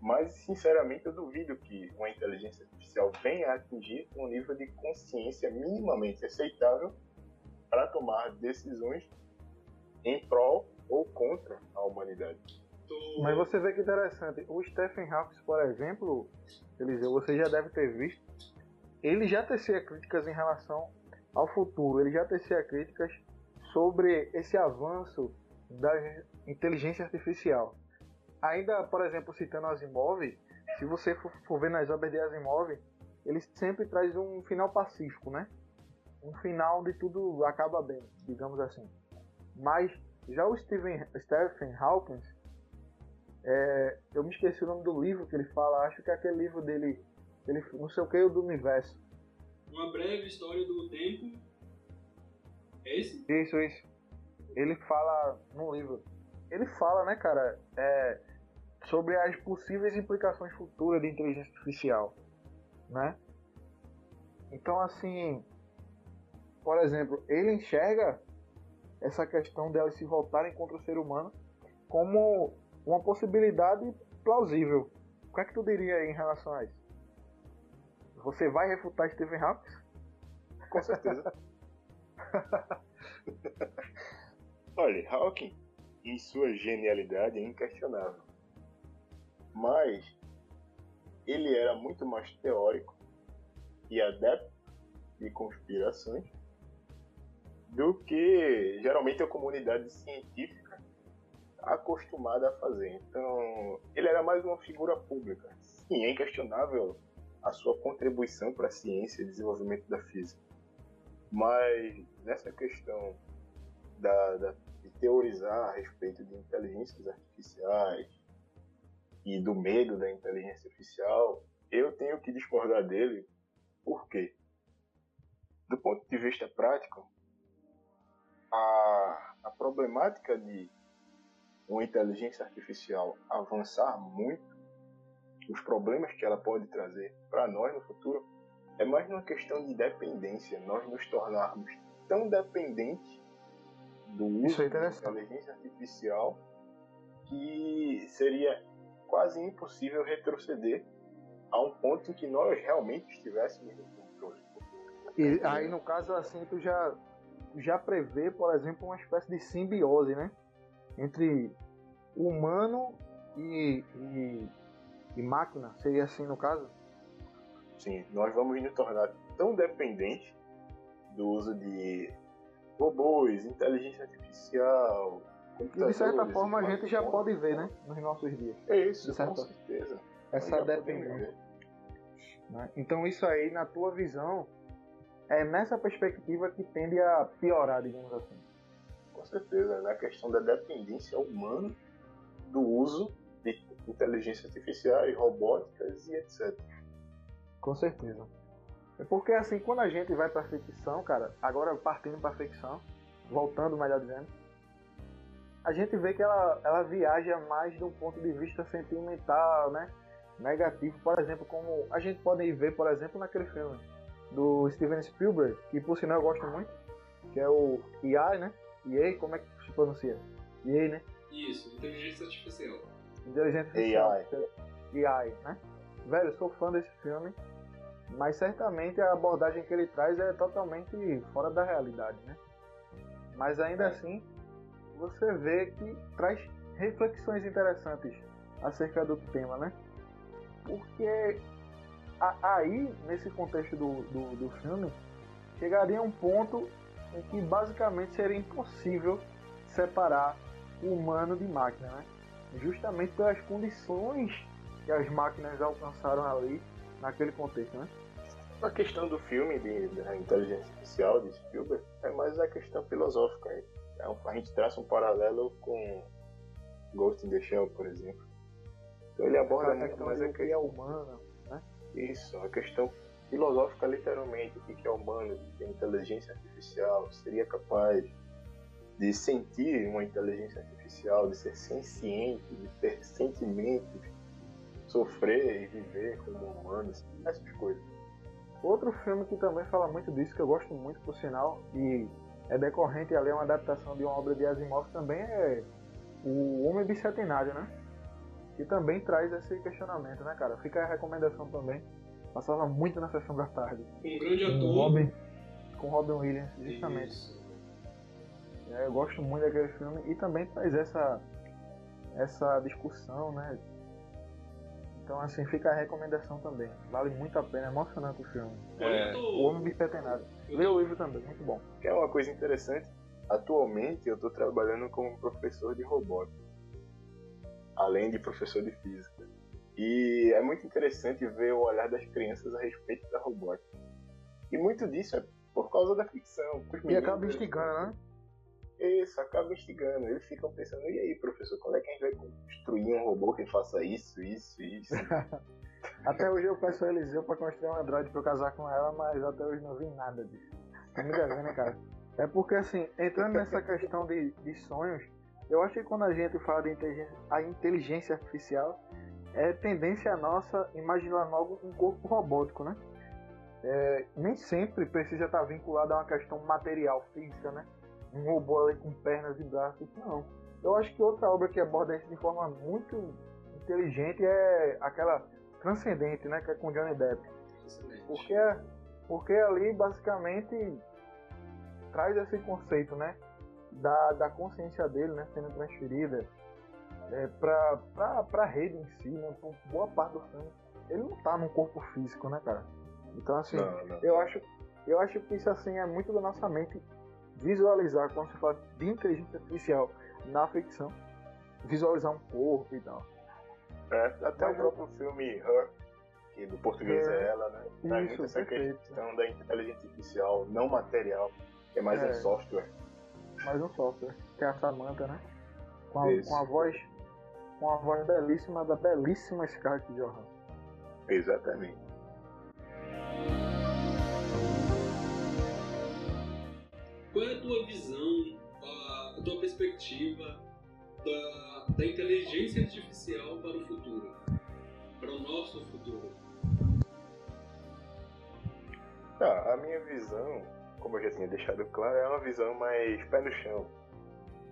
Speaker 3: Mas, sinceramente, eu duvido que uma inteligência artificial venha atingir um nível de consciência minimamente aceitável para tomar decisões em prol ou contra a humanidade.
Speaker 2: Mas você vê que interessante, o Stephen Hawking, por exemplo, Eliseu, você já deve ter visto, ele já tecia críticas em relação ao futuro, ele já tecia críticas sobre esse avanço da inteligência artificial. Ainda, por exemplo, citando Asimov, se você for, for ver nas obras de Asimov, ele sempre traz um final pacífico, né? Um final onde tudo acaba bem, digamos assim. Mas já o Stephen, Stephen Hawking, é, eu me esqueci o nome do livro que ele fala, acho que é aquele livro dele, ele, não sei o que, do universo.
Speaker 1: Uma breve história do tempo. É esse?
Speaker 2: Isso, isso. Ele fala no livro. Ele fala, né, cara, é, sobre as possíveis implicações futuras de inteligência artificial, né? Então, assim, por exemplo, ele enxerga essa questão delas se voltarem contra o ser humano como uma possibilidade plausível. O que é que tu diria em relação a isso? Você vai refutar Stephen Hawking?
Speaker 3: Com certeza. Olha, Hawking, em sua genialidade, é inquestionável. Mas ele era muito mais teórico e adepto de conspirações do que geralmente a comunidade científica acostumada a fazer. Então, ele era mais uma figura pública. Sim, é inquestionável a sua contribuição para a ciência e desenvolvimento da física. Mas nessa questão da, da, de teorizar a respeito de inteligências artificiais e do medo da inteligência artificial, eu tenho que discordar dele. Por quê? Do ponto de vista prático, a, a problemática de uma inteligência artificial avançar muito, os problemas que ela pode trazer para nós no futuro, é mais uma questão de dependência, nós nos tornarmos tão dependentes do uso
Speaker 2: é
Speaker 3: da inteligência artificial que seria quase impossível retroceder a um ponto em que nós realmente estivéssemos no controle.
Speaker 2: E aí, no caso, assim, tu já, já prevê, por exemplo, uma espécie de simbiose, né? Entre humano e, e, e máquina, seria assim no caso?
Speaker 3: Sim, nós vamos nos tornar tão dependentes do uso de robôs, inteligência artificial,
Speaker 2: e de certa forma a gente já pode ver, né? Nos nossos dias.
Speaker 3: É isso, com certeza.
Speaker 2: Essa dependência. Né? Então isso aí, na tua visão, é nessa perspectiva que tende a piorar, digamos assim.
Speaker 3: Com certeza, na questão da dependência humana do uso de inteligência artificial, robóticas e etc.
Speaker 2: Com certeza. É porque assim, quando a gente vai para ficção, cara, agora partindo para ficção, voltando, melhor dizendo, a gente vê que ela, ela viaja mais de um ponto de vista sentimental, né? Negativo, por exemplo, como a gente pode ver, por exemplo, naquele filme do Steven Spielberg, que por sinal eu gosto muito, que é o EA, né? EA, como é que se pronuncia? EA, né?
Speaker 1: Isso, inteligência artificial.
Speaker 2: Inteligência artificial. AI. AI, né? Velho, eu sou fã desse filme, mas certamente a abordagem que ele traz é totalmente fora da realidade, né? Mas ainda é. assim, você vê que traz reflexões interessantes acerca do tema, né? Porque aí, nesse contexto do, do, do filme, chegaria um ponto em que basicamente seria impossível separar o humano de máquina, né? Justamente pelas condições que as máquinas alcançaram ali naquele contexto, né?
Speaker 3: A questão do filme de, da inteligência artificial de Spielberg é mais a questão filosófica. Então, a gente traça um paralelo com Ghost in the Shell, por exemplo. Então ele aborda
Speaker 2: a questão mais a que é humana, né?
Speaker 3: Isso, a questão filosófica literalmente, o que é humano, o que é inteligência artificial, seria capaz de sentir uma inteligência artificial, de ser senciente, de ter sentimentos, sofrer e viver como humano, essas coisas.
Speaker 2: Outro filme que também fala muito disso, que eu gosto muito, por sinal, e é decorrente ali, é uma adaptação de uma obra de Asimov também, é o Homem Bicentenário, né? Que também traz esse questionamento, né, cara? Fica a recomendação também. Passava muito na sessão da tarde.
Speaker 1: Um grande ator. Com
Speaker 2: Robin, com Robin Williams, justamente. É, eu gosto muito daquele filme e também traz essa, essa discussão, né? Então, assim, fica a recomendação também. Vale muito a pena, é emocionante o filme.
Speaker 1: É,
Speaker 2: o Homem Bicentenário. Lê o livro também, muito bom.
Speaker 3: Que é uma coisa interessante. Atualmente eu estou trabalhando como professor de robótica, além de professor de física. E é muito interessante ver o olhar das crianças a respeito da robótica. E muito disso é por causa da ficção.
Speaker 2: E acaba instigando, né?
Speaker 3: Isso, acaba instigando. Eles ficam pensando, e aí, professor, quando é que a gente vai construir um robô que faça isso, isso, isso?
Speaker 2: até hoje eu peço a Eliseu pra construir um Android pra eu casar com ela, mas até hoje não vi nada disso. Ainda vendo, né, cara? É porque, assim, entrando nessa questão de, de sonhos, eu acho que quando a gente fala de inteligência, a inteligência artificial, é tendência nossa imaginar logo um corpo robótico, né? É, nem sempre precisa estar vinculado a uma questão material, física, né? Um robô ali com pernas e braços, não. Eu acho que outra obra que aborda isso de forma muito inteligente é aquela Transcendente, né? Que é com Johnny Depp. Porque, porque ali basicamente traz esse conceito, né? Da, da consciência dele, né? Sendo transferida é, pra, pra, pra rede em si, né? Por boa parte do filme. Ele não tá num corpo físico, né, cara? Então, assim, não, não. eu acho eu acho que isso, assim, é muito da nossa mente visualizar, quando se fala de inteligência artificial na ficção, visualizar um corpo e tal.
Speaker 3: É, até Mas o próprio eu... filme Her, que do português é, é ela, né? Traz muito essa perfeito. questão da inteligência artificial não material, que é mais é. um software.
Speaker 2: Mais um software, que é a Samantha, né? Com a, com a voz com a voz belíssima da belíssima Scarlett Johansson.
Speaker 3: Exatamente.
Speaker 1: Qual é a tua visão, a tua perspectiva da, da inteligência artificial para o futuro, para o nosso futuro?
Speaker 3: Ah, a minha visão, como eu já tinha deixado claro, é uma visão mais pé no chão.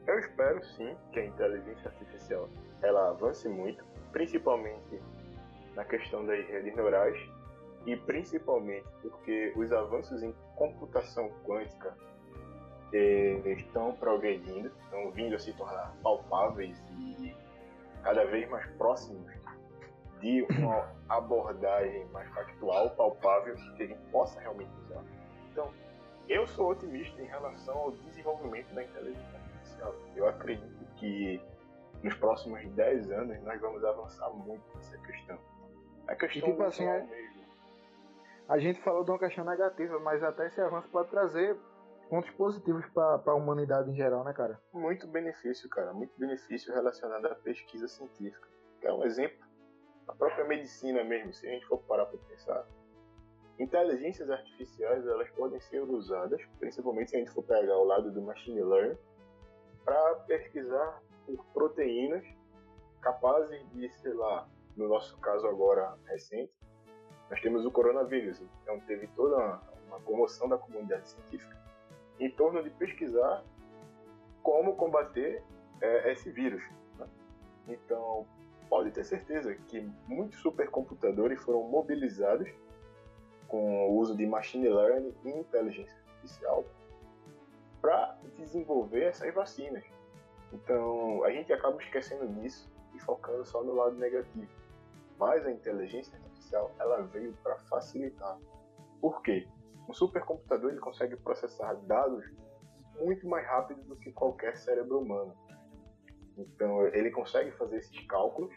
Speaker 3: Eu espero sim que a inteligência artificial ela avance muito, principalmente na questão das redes neurais e principalmente porque os avanços em computação quântica eh, estão progredindo, estão vindo a se tornar palpáveis e cada vez mais próximos de uma abordagem mais factual, palpável, que a gente possa realmente usar. Então, eu sou otimista em relação ao desenvolvimento da inteligência artificial. Eu acredito que nos próximos 10 anos nós vamos avançar muito nessa questão. A questão
Speaker 2: E, tipo assim, é-
Speaker 3: mesmo.
Speaker 2: A gente falou de uma questão negativa, mas até esse avanço pode trazer pontos positivos para a humanidade em geral, né, cara?
Speaker 3: muito benefício, cara, muito benefício relacionado à pesquisa científica. É um exemplo, a própria medicina mesmo, se a gente for parar para pensar, inteligências artificiais elas podem ser usadas, principalmente se a gente for pegar o lado do machine learning, para pesquisar por proteínas capazes de, sei lá, no nosso caso agora recente, nós temos o coronavírus, então teve toda uma, uma comoção da comunidade científica em torno de pesquisar como combater é, esse vírus. né? Então, pode ter certeza que muitos supercomputadores foram mobilizados com o uso de machine learning e inteligência artificial para desenvolver essas vacinas. Então, a gente acaba esquecendo disso e focando só no lado negativo. Mas a inteligência artificial, ela veio para facilitar. Por quê? Um supercomputador ele consegue processar dados muito mais rápido do que qualquer cérebro humano. Então ele consegue fazer esses cálculos,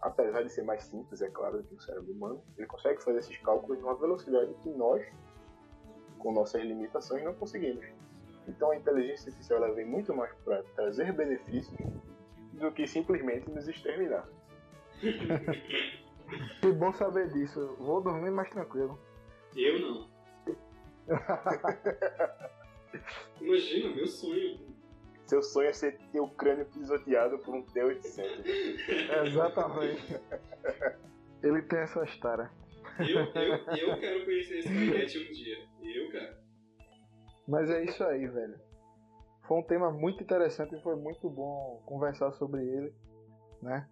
Speaker 3: apesar de ser mais simples, é claro, do que o cérebro humano, ele consegue fazer esses cálculos numa velocidade que nós, com nossas limitações, não conseguimos. Então a inteligência artificial ela vem muito mais para trazer benefícios do que simplesmente nos exterminar.
Speaker 2: Que bom saber disso. Vou dormir mais tranquilo.
Speaker 1: Eu não. Imagina, meu sonho.
Speaker 3: Seu sonho é ser ter o crânio pisoteado por um T-800.
Speaker 2: Exatamente. Ele tem essa história.
Speaker 1: Eu, eu, eu quero conhecer esse paquete um dia. Eu quero.
Speaker 2: Mas é isso aí, velho. Foi um tema muito interessante e foi muito bom conversar sobre ele, né?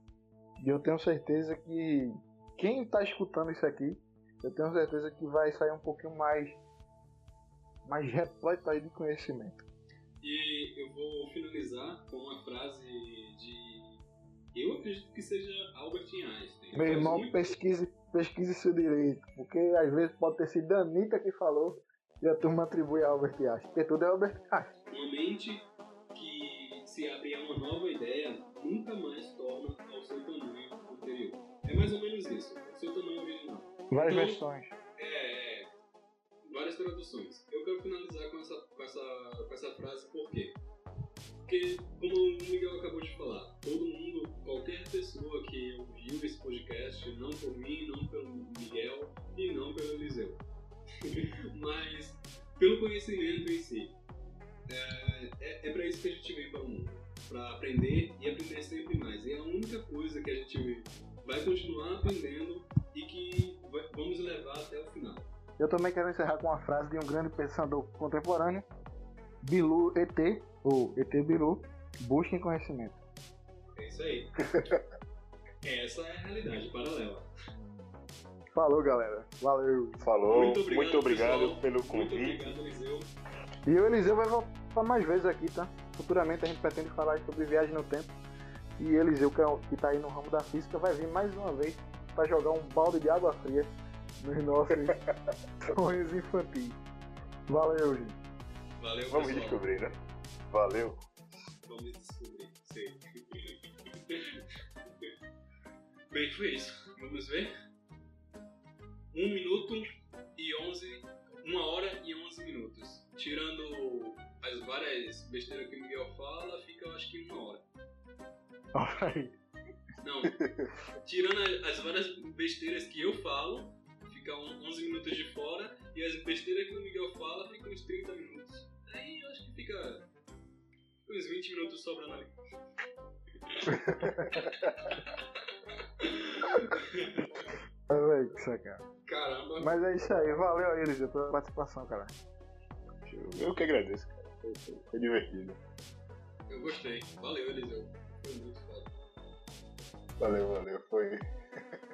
Speaker 2: E eu tenho certeza que quem tá escutando isso aqui, eu tenho certeza que vai sair um pouquinho mais mais repleto aí de conhecimento.
Speaker 1: E eu vou finalizar com uma frase de. Eu acredito que seja Albert Einstein.
Speaker 2: Meu
Speaker 1: Eu
Speaker 2: irmão,
Speaker 1: muito-
Speaker 2: pesquise, pesquise seu direito, porque às vezes pode ter sido a Anitta que falou e a turma atribui a Albert Einstein, porque tudo é Albert Einstein.
Speaker 1: Uma mente que se abre a uma nova ideia nunca mais torna ao seu tamanho anterior. É mais ou menos isso. O seu tamanho original.
Speaker 2: Várias
Speaker 1: Então-
Speaker 2: versões.
Speaker 1: É, é, várias traduções. Eu quero finalizar com essa, com essa, com essa frase, por quê? Porque, como o Miguel acabou de falar, todo mundo, qualquer pessoa que ouviu esse podcast, não por mim, não pelo Miguel e não pelo Eliseu, mas pelo conhecimento em si. É, é, é para isso que a gente veio para o mundo, para aprender e aprender sempre mais. E é a única coisa que a gente vai continuar aprendendo e que vai- vamos levar até o final.
Speaker 2: Eu também quero encerrar com uma frase de um grande pensador contemporâneo, Bilu ET, ou ET Bilu, busquem conhecimento.
Speaker 1: É isso aí. Essa é a realidade paralela.
Speaker 2: Falou, galera. Valeu.
Speaker 3: Falou,
Speaker 1: Muito obrigado, pessoal.
Speaker 3: pelo
Speaker 1: Muito
Speaker 3: convite.
Speaker 1: obrigado, Eliseu.
Speaker 2: E o Eliseu vai voltar mais vezes aqui, tá? Futuramente a gente pretende falar sobre viagem no tempo. E Eliseu, que, é o- que tá aí no ramo da física, vai vir mais uma vez para jogar um balde de água fria nos nossos sonhos infantis. Valeu, gente.
Speaker 1: Valeu,
Speaker 3: Vamos
Speaker 1: pessoal.
Speaker 3: descobrir, né? Valeu.
Speaker 1: Vamos descobrir. Sei. Bem, foi isso. Vamos ver? Um minuto e onze. Uma hora e onze minutos. Tirando as várias besteiras que o Miguel fala, fica eu acho que uma hora.
Speaker 2: Olha aí.
Speaker 1: Não. Tirando as várias besteiras que eu falo, fica um- 11 minutos de fora. E as besteiras que o Miguel fala, fica uns 30 minutos. Aí eu acho que fica uns 20 minutos sobrando ali.
Speaker 2: Que sacana.
Speaker 1: Caramba.
Speaker 2: Mas é isso aí, valeu aí, Eliseu, pela participação, cara.
Speaker 3: Eu, que agradeço, cara. Foi, foi- foi divertido.
Speaker 1: Eu gostei. Valeu, Eliseu. Foi muito foda.
Speaker 3: Valeu, valeu. Foi.